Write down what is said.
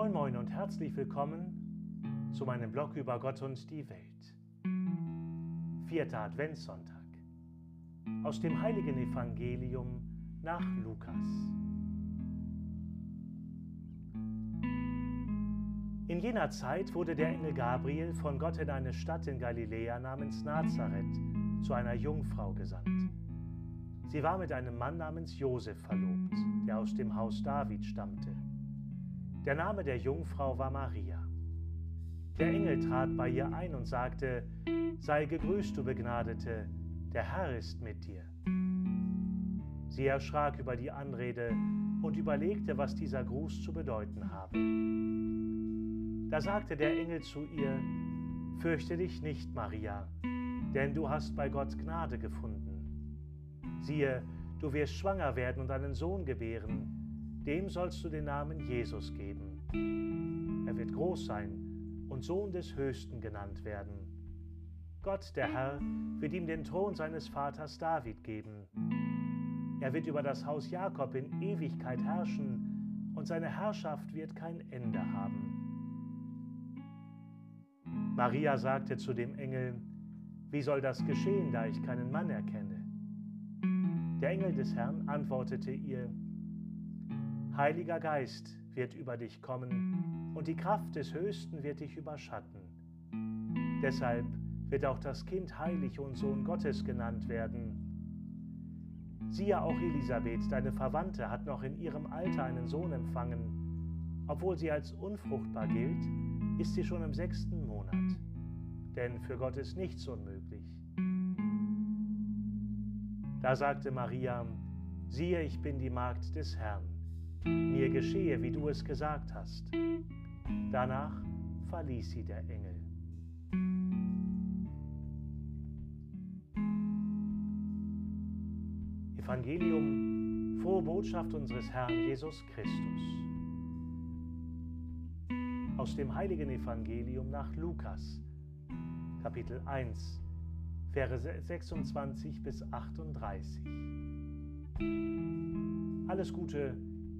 Moin Moin und herzlich willkommen zu meinem Blog über Gott und die Welt. Vierter Adventssonntag aus dem heiligen Evangelium nach Lukas. In jener Zeit wurde der Engel Gabriel von Gott in eine Stadt in Galiläa namens Nazareth zu einer Jungfrau gesandt. Sie war mit einem Mann namens Josef verlobt, der aus dem Haus David stammte. Der Name der Jungfrau war Maria. Der Engel trat bei ihr ein und sagte, Sei gegrüßt, du Begnadete, der Herr ist mit dir. Sie erschrak über die Anrede und überlegte, was dieser Gruß zu bedeuten habe. Da sagte der Engel zu ihr, Fürchte dich nicht, Maria, denn du hast bei Gott Gnade gefunden. Siehe, du wirst schwanger werden und einen Sohn gebären, dem sollst du den Namen Jesus geben. Er wird groß sein und Sohn des Höchsten genannt werden. Gott, der Herr, wird ihm den Thron seines Vaters David geben. Er wird über das Haus Jakob in Ewigkeit herrschen und seine Herrschaft wird kein Ende haben. Maria sagte zu dem Engel, wie soll das geschehen, da ich keinen Mann erkenne? Der Engel des Herrn antwortete ihr, Heiliger Geist wird über dich kommen und die Kraft des Höchsten wird dich überschatten. Deshalb wird auch das Kind heilig und Sohn Gottes genannt werden. Siehe auch Elisabeth, deine Verwandte, hat noch in ihrem Alter einen Sohn empfangen. Obwohl sie als unfruchtbar gilt, ist sie schon im sechsten Monat. Denn für Gott ist nichts unmöglich. Da sagte Maria, siehe, ich bin die Magd des Herrn mir geschehe, wie du es gesagt hast. Danach verließ sie der Engel. Evangelium, frohe Botschaft unseres Herrn Jesus Christus. Aus dem heiligen Evangelium nach Lukas, Kapitel 1, Verse 26 bis 38. Alles Gute